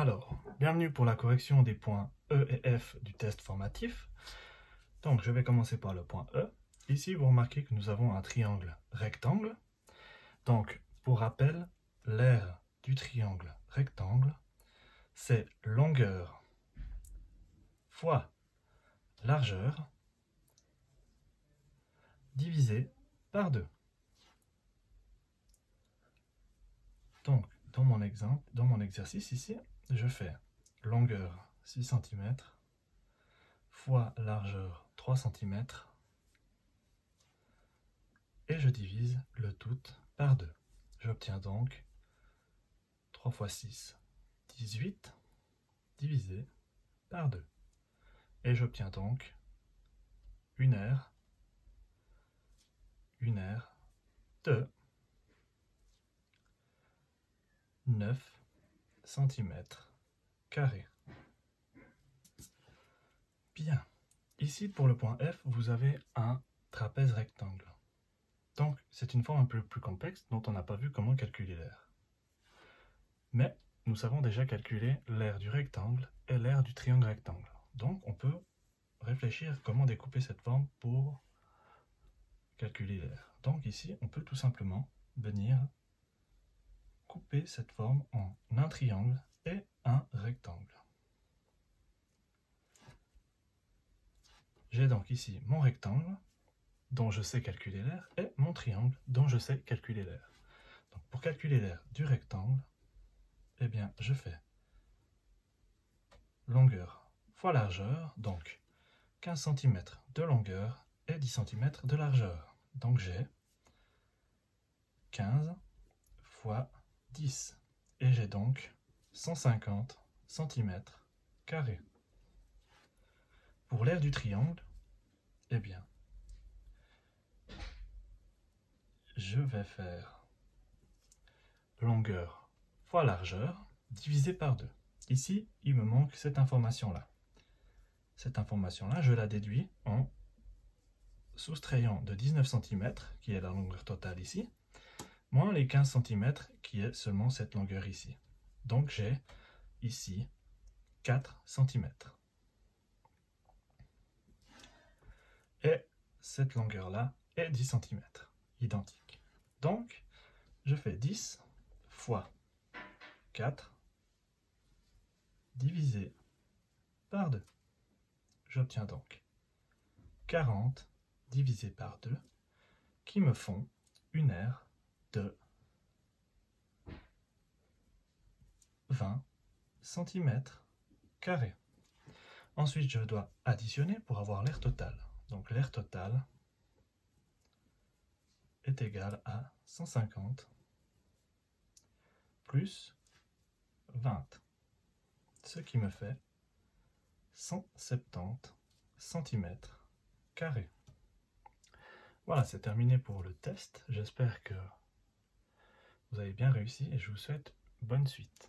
Alors, bienvenue pour la correction des points E et F du test formatif. Donc, je vais commencer par le point E. Ici, vous remarquez que nous avons un triangle rectangle. Donc, pour rappel, l'aire du triangle rectangle, c'est longueur fois largeur divisé par 2. Donc, dans mon exercice ici, je fais longueur 6 cm fois largeur 3 cm et je divise le tout par 2. J'obtiens donc 3 fois 6, 18 divisé par 2. Et j'obtiens donc une aire, une aire de 9 cm carré. Bien. Ici, pour le point F, vous avez un trapèze rectangle. Donc, c'est une forme un peu plus complexe dont on n'a pas vu comment calculer l'air. Mais nous savons déjà calculer l'aire du rectangle et l'aire du triangle rectangle. Donc, on peut réfléchir comment découper cette forme pour calculer l'air. Donc ici, on peut tout simplement venir couper cette forme en un triangle et un rectangle. J'ai donc ici mon rectangle, dont je sais calculer l'air, et mon triangle, dont je sais calculer l'air. Pour calculer l'air du rectangle, eh bien, je fais longueur fois largeur, donc 15 cm de longueur et 10 cm de largeur. Donc j'ai 15 fois 10. Et j'ai donc 150 cm carrés. Pour l'aire du triangle, eh bien, je vais faire longueur fois largeur divisé par 2. Ici, il me manque cette information-là. Cette information-là, je la déduis en soustrayant de 19 cm, qui est la longueur totale ici, moins les 15 cm qui est seulement cette longueur ici. Donc j'ai ici 4 cm. Et cette longueur-là est 10 cm, identique. Donc, je fais 10 fois 4 divisé par 2. J'obtiens donc 40 divisé par 2 qui me font une aire de 20 cm carrés. Ensuite, je dois additionner pour avoir l'air total. Donc l'air total est égal à 150 plus 20, ce qui me fait 170 cm carrés. Voilà, c'est terminé pour le test. J'espère que vous avez bien réussi et je vous souhaite bonne suite.